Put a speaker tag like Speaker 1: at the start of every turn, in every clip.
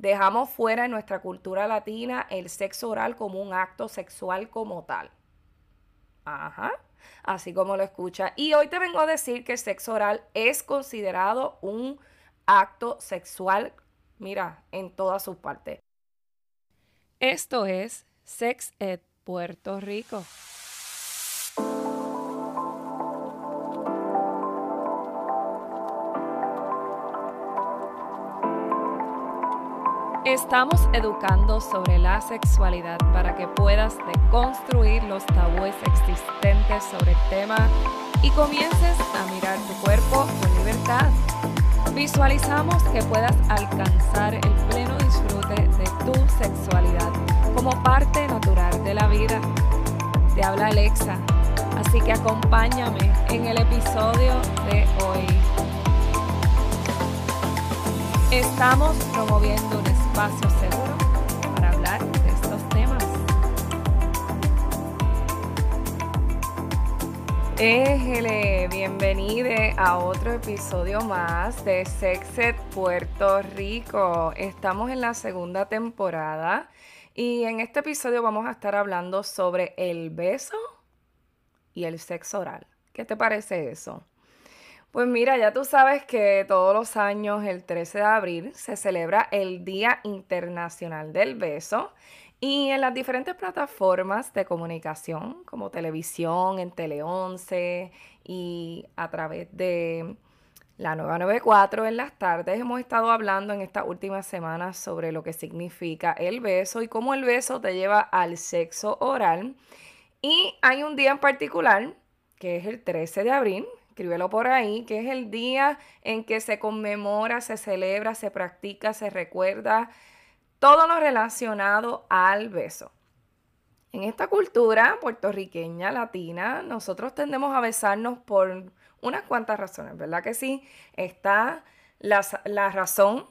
Speaker 1: Dejamos fuera en nuestra cultura latina el sexo oral como un acto sexual como tal. Ajá, así como lo escucha. Y hoy te vengo a decir que el sexo oral es considerado un acto sexual, mira, en todas sus partes. Esto es Sex Ed Puerto Rico. Estamos educando sobre la sexualidad para que puedas deconstruir los tabúes existentes sobre el tema y comiences a mirar tu cuerpo con libertad. Visualizamos que puedas alcanzar el pleno disfrute de tu sexualidad como parte natural de la vida. Te habla Alexa, así que acompáñame en el episodio de hoy. Estamos promoviendo un espacio seguro para hablar de estos temas. Éjele, bienvenido a otro episodio más de Sexet Puerto Rico. Estamos en la segunda temporada y en este episodio vamos a estar hablando sobre el beso y el sexo oral. ¿Qué te parece eso? Pues mira, ya tú sabes que todos los años, el 13 de abril, se celebra el Día Internacional del Beso y en las diferentes plataformas de comunicación, como televisión, en Tele 11 y a través de la nueva 94 en las tardes, hemos estado hablando en estas últimas semanas sobre lo que significa el beso y cómo el beso te lleva al sexo oral. Y hay un día en particular, que es el 13 de abril, escríbelo por ahí, que es el día en que se conmemora, se celebra, se practica, se recuerda todo lo relacionado al beso. En esta cultura puertorriqueña, latina, nosotros tendemos a besarnos por unas cuantas razones, ¿verdad que sí? Está la, la razón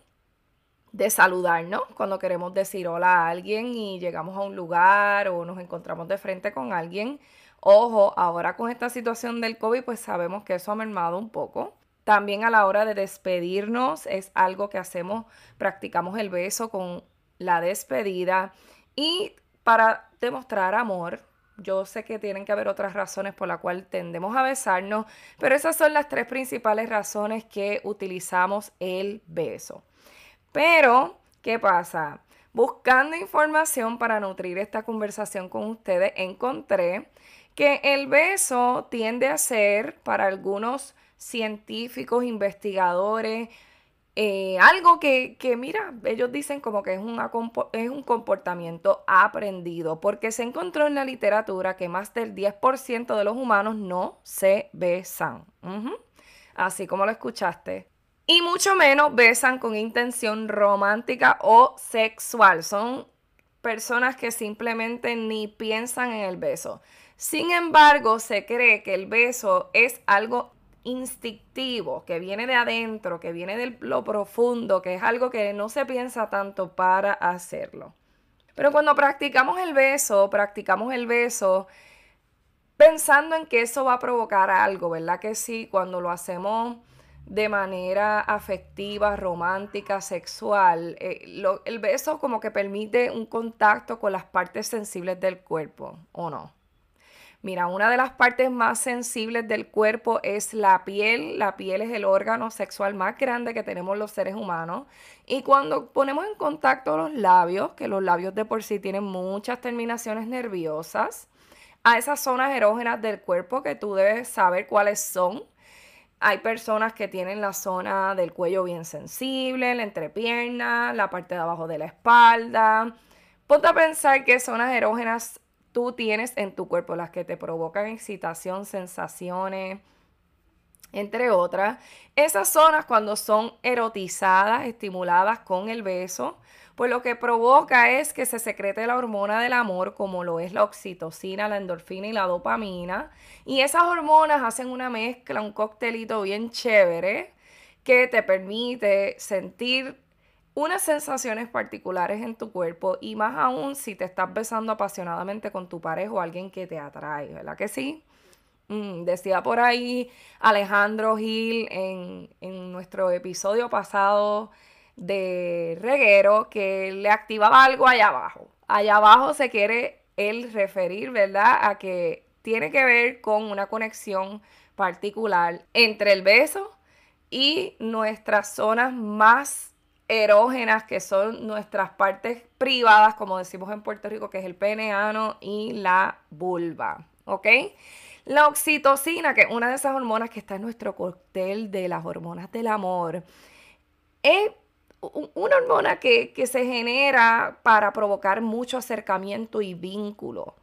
Speaker 1: de saludarnos cuando queremos decir hola a alguien y llegamos a un lugar o nos encontramos de frente con alguien Ojo, ahora con esta situación del COVID, pues sabemos que eso ha mermado un poco. También a la hora de despedirnos es algo que hacemos, practicamos el beso con la despedida y para demostrar amor. Yo sé que tienen que haber otras razones por las cuales tendemos a besarnos, pero esas son las tres principales razones que utilizamos el beso. Pero, ¿qué pasa? Buscando información para nutrir esta conversación con ustedes, encontré que el beso tiende a ser para algunos científicos, investigadores, eh, algo que, mira, ellos dicen como que es, es un comportamiento aprendido, porque se encontró en la literatura que más del 10% de los humanos no se besan. Así como lo escuchaste. Y mucho menos besan con intención romántica o sexual. Son personas que simplemente ni piensan en el beso. Sin embargo, se cree que el beso es algo instintivo, que viene de adentro, que viene de lo profundo, que es algo que no se piensa tanto para hacerlo. Pero cuando practicamos el beso, practicamos el beso pensando en que eso va a provocar algo, ¿verdad? Que sí, cuando lo hacemos de manera afectiva, romántica, sexual, eh, el beso como que permite un contacto con las partes sensibles del cuerpo, ¿o no? Mira, una de las partes más sensibles del cuerpo es la piel. La piel es el órgano sexual más grande que tenemos los seres humanos. Y cuando ponemos en contacto los labios, que los labios de por sí tienen muchas terminaciones nerviosas, a esas zonas erógenas del cuerpo que tú debes saber cuáles son. Hay personas que tienen la zona del cuello bien sensible, la entrepierna, la parte de abajo de la espalda. Ponte a pensar qué zonas erógenas tú tienes en tu cuerpo, las que te provocan excitación, sensaciones, entre otras. Esas zonas cuando son erotizadas, estimuladas con el beso, pues lo que provoca es que se secrete la hormona del amor, como lo es la oxitocina, la endorfina y la dopamina. Y esas hormonas hacen una mezcla, un coctelito bien chévere que te permite sentir unas sensaciones particulares en tu cuerpo y más aún si te estás besando apasionadamente con tu pareja o alguien que te atrae, ¿verdad que sí? Mm, decía por ahí Alejandro Gil en, en nuestro episodio pasado de reguero que le activaba algo allá abajo. Allá abajo se quiere él referir, ¿verdad? A que tiene que ver con una conexión particular entre el beso y nuestras zonas más erógenas, que son nuestras partes privadas, como decimos en Puerto Rico, que es el peneano y la vulva. ¿Ok? La oxitocina, que es una de esas hormonas que está en nuestro cóctel de las hormonas del amor, es una hormona que, que se genera para provocar mucho acercamiento y vínculo.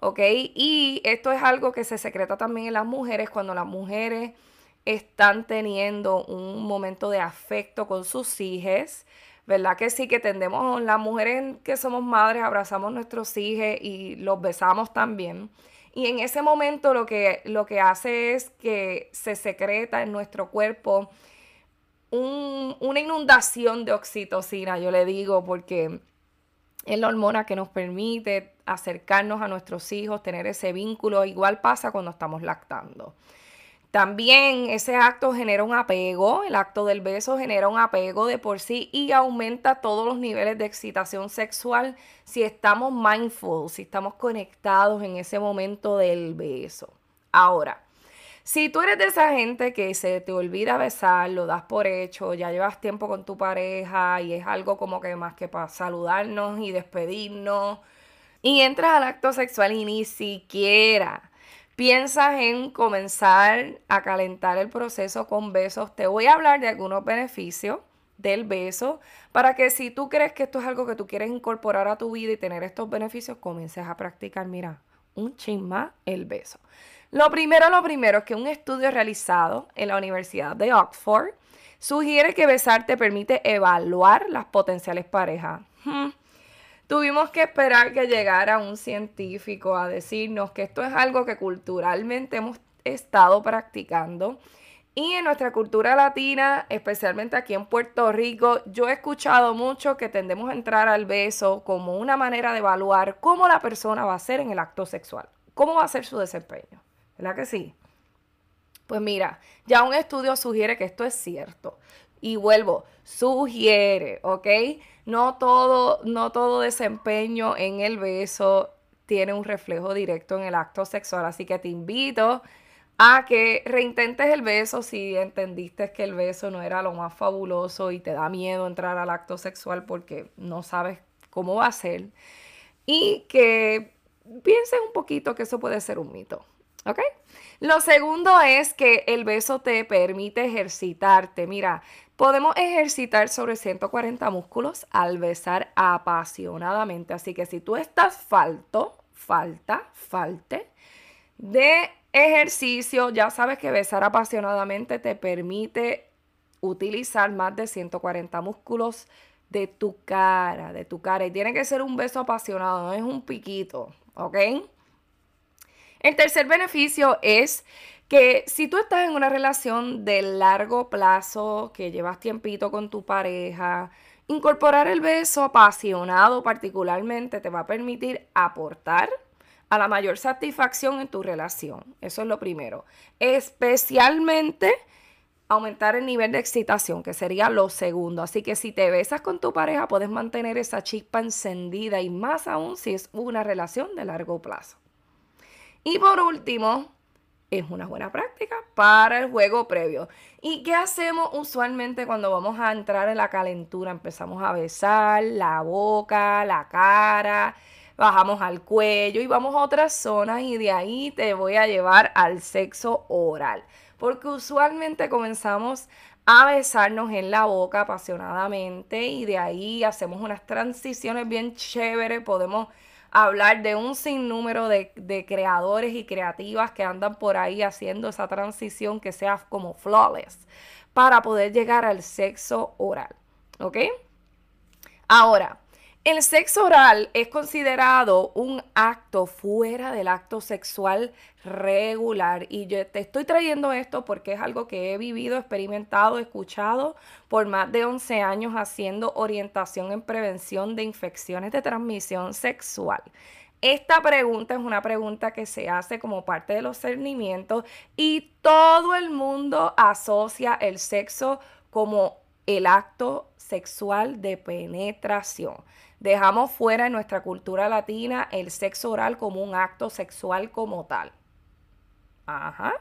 Speaker 1: ¿Ok? Y esto es algo que se secreta también en las mujeres cuando las mujeres están teniendo un momento de afecto con sus hijos. ¿Verdad que sí? Que tendemos, las mujeres que somos madres, abrazamos nuestros hijos y los besamos también. Y en ese momento lo que, lo que hace es que se secreta en nuestro cuerpo una inundación de oxitocina, yo le digo, porque es la hormona que nos permite acercarnos a nuestros hijos, tener ese vínculo. Igual pasa cuando estamos lactando. También ese acto genera un apego, el acto del beso genera un apego de por sí y aumenta todos los niveles de excitación sexual si estamos mindful, si estamos conectados en ese momento del beso. Ahora, si tú eres de esa gente que se te olvida besar, lo das por hecho, ya llevas tiempo con tu pareja y es algo como que más que para saludarnos y despedirnos, y entras al acto sexual y ni siquiera piensas en comenzar a calentar el proceso con besos, te voy a hablar de algunos beneficios del beso para que si tú crees que esto es algo que tú quieres incorporar a tu vida y tener estos beneficios, comiences a practicar, mira, un chisma el beso. Lo primero, lo primero es que un estudio realizado en la Universidad de Oxford sugiere que besar te permite evaluar las potenciales parejas. Hmm. Tuvimos que esperar que llegara un científico a decirnos que esto es algo que culturalmente hemos estado practicando. Y en nuestra cultura latina, especialmente aquí en Puerto Rico, yo he escuchado mucho que tendemos a entrar al beso como una manera de evaluar cómo la persona va a ser en el acto sexual, cómo va a ser su desempeño. ¿Verdad que sí? Pues mira, ya un estudio sugiere que esto es cierto. Y vuelvo, sugiere, ¿ok? No todo, no todo desempeño en el beso tiene un reflejo directo en el acto sexual, así que te invito a que reintentes el beso si entendiste que el beso no era lo más fabuloso y te da miedo entrar al acto sexual porque no sabes cómo va a ser. Y que pienses un poquito que eso puede ser un mito. ¿Ok? Lo segundo es que el beso te permite ejercitarte. Mira, podemos ejercitar sobre 140 músculos al besar apasionadamente. Así que si tú estás falto, falta, falte de ejercicio, ya sabes que besar apasionadamente te permite utilizar más de 140 músculos de tu cara, de tu cara. Y tiene que ser un beso apasionado, no es un piquito, ¿ok? El tercer beneficio es que si tú estás en una relación de largo plazo, que llevas tiempito con tu pareja, incorporar el beso apasionado particularmente te va a permitir aportar a la mayor satisfacción en tu relación. Eso es lo primero. Especialmente aumentar el nivel de excitación, que sería lo segundo. Así que si te besas con tu pareja, puedes mantener esa chispa encendida y más aún si es una relación de largo plazo. Y por último, es una buena práctica para el juego previo. ¿Y qué hacemos usualmente cuando vamos a entrar en la calentura? Empezamos a besar la boca, la cara, bajamos al cuello y vamos a otras zonas y de ahí te voy a llevar al sexo oral. Porque usualmente comenzamos a besarnos en la boca apasionadamente y de ahí hacemos unas transiciones bien chéveres, podemos hablar de un sinnúmero de, de creadores y creativas que andan por ahí haciendo esa transición que sea como flawless para poder llegar al sexo oral. ¿Ok? Ahora, el sexo oral es considerado un acto fuera del acto sexual regular y yo te estoy trayendo esto porque es algo que he vivido, experimentado, escuchado por más de 11 años haciendo orientación en prevención de infecciones de transmisión sexual. Esta pregunta es una pregunta que se hace como parte de los cernimientos y todo el mundo asocia el sexo como el acto sexual de penetración. Dejamos fuera en nuestra cultura latina el sexo oral como un acto sexual como tal. Ajá,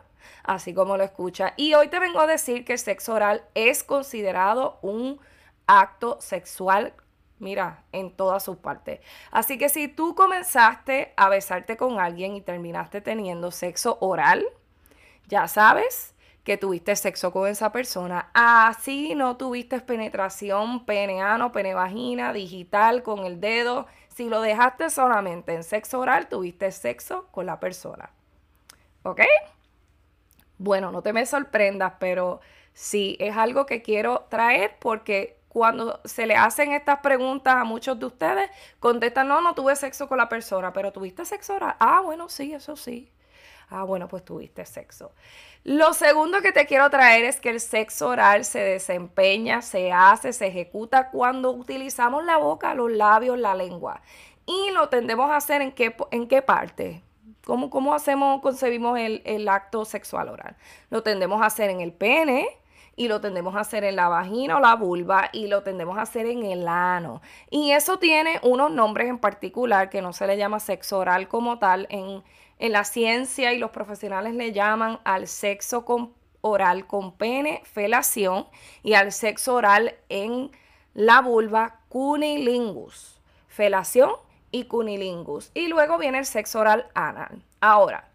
Speaker 1: así como lo escucha. Y hoy te vengo a decir que el sexo oral es considerado un acto sexual mira, en todas sus partes. Así que si tú comenzaste a besarte con alguien y terminaste teniendo sexo oral, ya sabes que tuviste sexo con esa persona. Así no tuviste penetración peneano, penevagina, digital, con el dedo. Si lo dejaste solamente en sexo oral, tuviste sexo con la persona. ¿Ok? Bueno, no te me sorprendas, pero sí es algo que quiero traer porque cuando se le hacen estas preguntas a muchos de ustedes, contestan, no, no tuve sexo con la persona, pero tuviste sexo oral. Ah, bueno, sí, eso sí. Ah, bueno, pues tuviste sexo. Lo segundo que te quiero traer es que el sexo oral se desempeña, se hace, se ejecuta cuando utilizamos la boca, los labios, la lengua. Y lo tendemos a hacer en qué, en qué parte. ¿Cómo, ¿Cómo hacemos, concebimos el, el acto sexual oral? Lo tendemos a hacer en el pene, y lo tendemos a hacer en la vagina o la vulva y lo tendemos a hacer en el ano. Y eso tiene unos nombres en particular que no se le llama sexo oral como tal. En, en la ciencia y los profesionales le llaman al sexo oral con pene, felación, y al sexo oral en la vulva, cunilingus. Felación y cunilingus. Y luego viene el sexo oral anal. Ahora,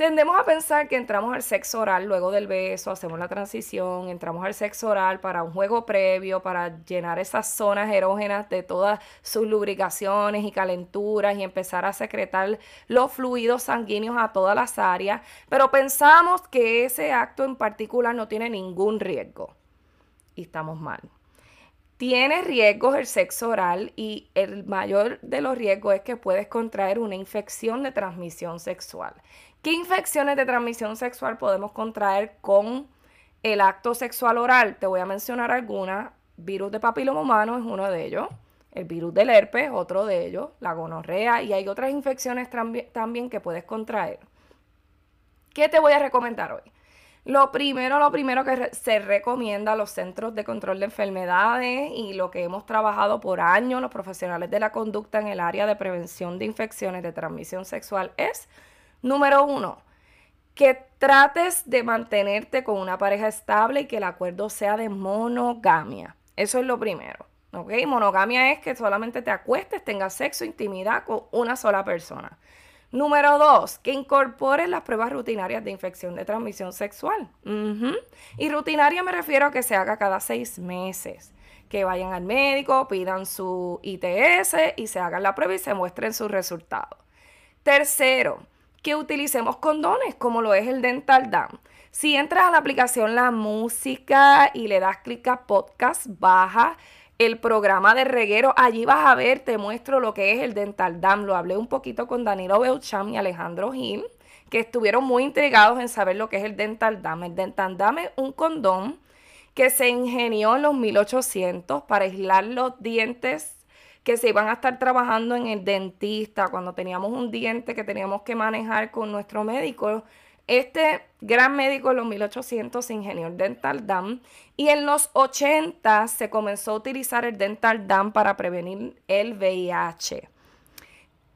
Speaker 1: Tendemos a pensar que entramos al sexo oral luego del beso, hacemos la transición, entramos al sexo oral para un juego previo, para llenar esas zonas erógenas de todas sus lubricaciones y calenturas y empezar a secretar los fluidos sanguíneos a todas las áreas, pero pensamos que ese acto en particular no tiene ningún riesgo. Y estamos mal. Tiene riesgos el sexo oral y el mayor de los riesgos es que puedes contraer una infección de transmisión sexual. ¿Qué infecciones de transmisión sexual podemos contraer con el acto sexual oral? Te voy a mencionar algunas. Virus de papiloma humano es uno de ellos. El virus del herpes, otro de ellos. La gonorrea y hay otras infecciones también que puedes contraer. ¿Qué te voy a recomendar hoy? Lo primero, lo primero que se recomienda a los centros de control de enfermedades y lo que hemos trabajado por años los profesionales de la conducta en el área de prevención de infecciones de transmisión sexual es Número uno, que trates de mantenerte con una pareja estable y que el acuerdo sea de monogamia. Eso es lo primero. ¿Ok? Monogamia es que solamente te acuestes, tengas sexo, intimidad con una sola persona. Número dos, que incorpores las pruebas rutinarias de infección de transmisión sexual. Y rutinaria me refiero a que se haga cada seis meses. Que vayan al médico, pidan su ITS y se hagan la prueba y se muestren sus resultados. Tercero, que utilicemos condones, como lo es el Dental Dam. Si entras a la aplicación La Música y le das clic a podcast, baja el programa de reguero. Allí vas a ver, te muestro lo que es el Dental Dam. Lo hablé un poquito con Danilo Belcham y Alejandro Gil, que estuvieron muy intrigados en saber lo que es el Dental Dam. El Dental Dam es un condón que se ingenió en los 1800 para aislar los dientes que se iban a estar trabajando en el dentista, cuando teníamos un diente que teníamos que manejar con nuestro médico. Este gran médico en los 1800 se ingenió el Dental Dam y en los 80 se comenzó a utilizar el Dental Dam para prevenir el VIH.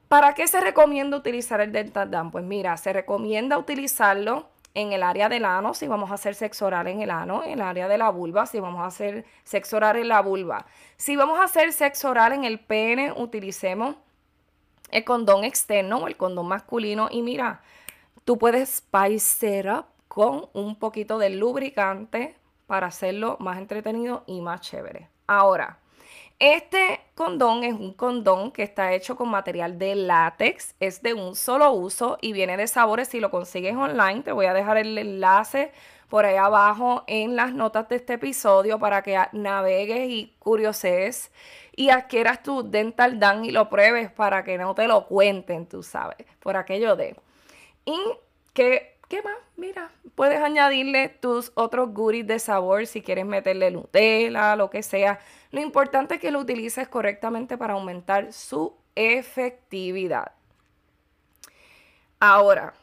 Speaker 1: ¿Para qué se recomienda utilizar el Dental Dam? Pues mira, se recomienda utilizarlo en el área del ano, si vamos a hacer sexo oral en el ano, en el área de la vulva, si vamos a hacer sexo oral en la vulva. Si vamos a hacer sexo oral en el pene, utilicemos el condón externo o el condón masculino. Y mira, tú puedes spice up con un poquito de lubricante para hacerlo más entretenido y más chévere. Ahora, este condón es un condón que está hecho con material de látex, es de un solo uso y viene de sabores. Si lo consigues online, te voy a dejar el enlace por ahí abajo en las notas de este episodio para que navegues y curioses y adquieras tu Dental Dan y lo pruebes para que no te lo cuenten, tú sabes, por aquello de. Y que ¿qué más? Mira, puedes añadirle tus otros goodies de sabor si quieres meterle Nutella, lo que sea. Lo importante es que lo utilices correctamente para aumentar su efectividad. Ahora,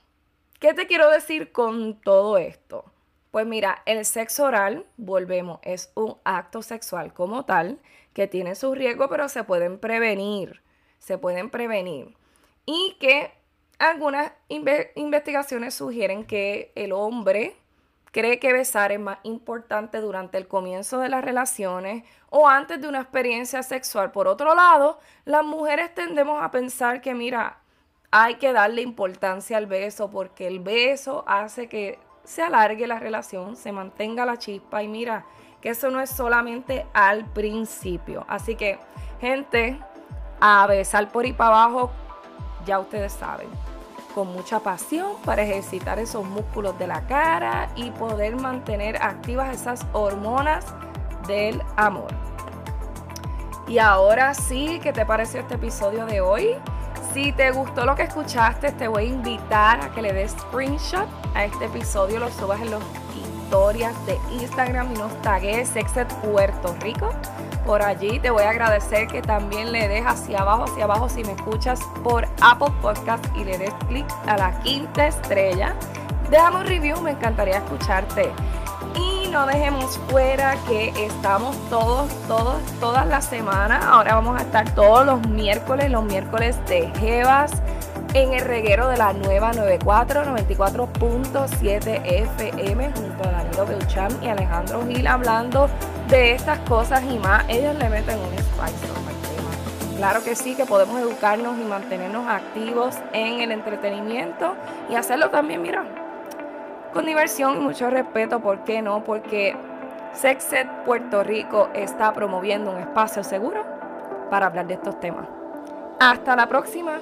Speaker 1: ¿qué te quiero decir con todo esto? Pues mira, el sexo oral, volvemos, es un acto sexual como tal que tiene su riesgo, pero se pueden prevenir, se pueden prevenir. Y que algunas investigaciones sugieren que el hombre cree que besar es más importante durante el comienzo de las relaciones o antes de una experiencia sexual. Por otro lado, las mujeres tendemos a pensar que, mira, hay que darle importancia al beso porque el beso hace que se alargue la relación, se mantenga la chispa y mira que eso no es solamente al principio. Así que, gente, a besar por y para abajo, ya ustedes saben, con mucha pasión para ejercitar esos músculos de la cara y poder mantener activas esas hormonas del amor. Y ahora sí, ¿qué te pareció este episodio de hoy? Si te gustó lo que escuchaste, te voy a invitar a que le des screenshot a este episodio, lo subas en las historias de Instagram y nos tagues Sexet Puerto Rico. Por allí te voy a agradecer que también le des hacia abajo, hacia abajo si me escuchas por Apple Podcast y le des clic a la quinta estrella. Déjame un review, me encantaría escucharte no dejemos fuera que estamos todos, todos, todas las semanas. Ahora vamos a estar todos los miércoles, los miércoles de Jevas en el reguero de la nueva 94, 94.7 FM a Danilo Belcham y Alejandro Gil hablando de estas cosas y más. Ellos le meten un spice tema. Claro que sí, que podemos educarnos y mantenernos activos en el entretenimiento y hacerlo también, mira, con diversión y mucho respeto. ¿Por qué no? Porque Sexet Puerto Rico está promoviendo un espacio seguro para hablar de estos temas. Hasta la próxima.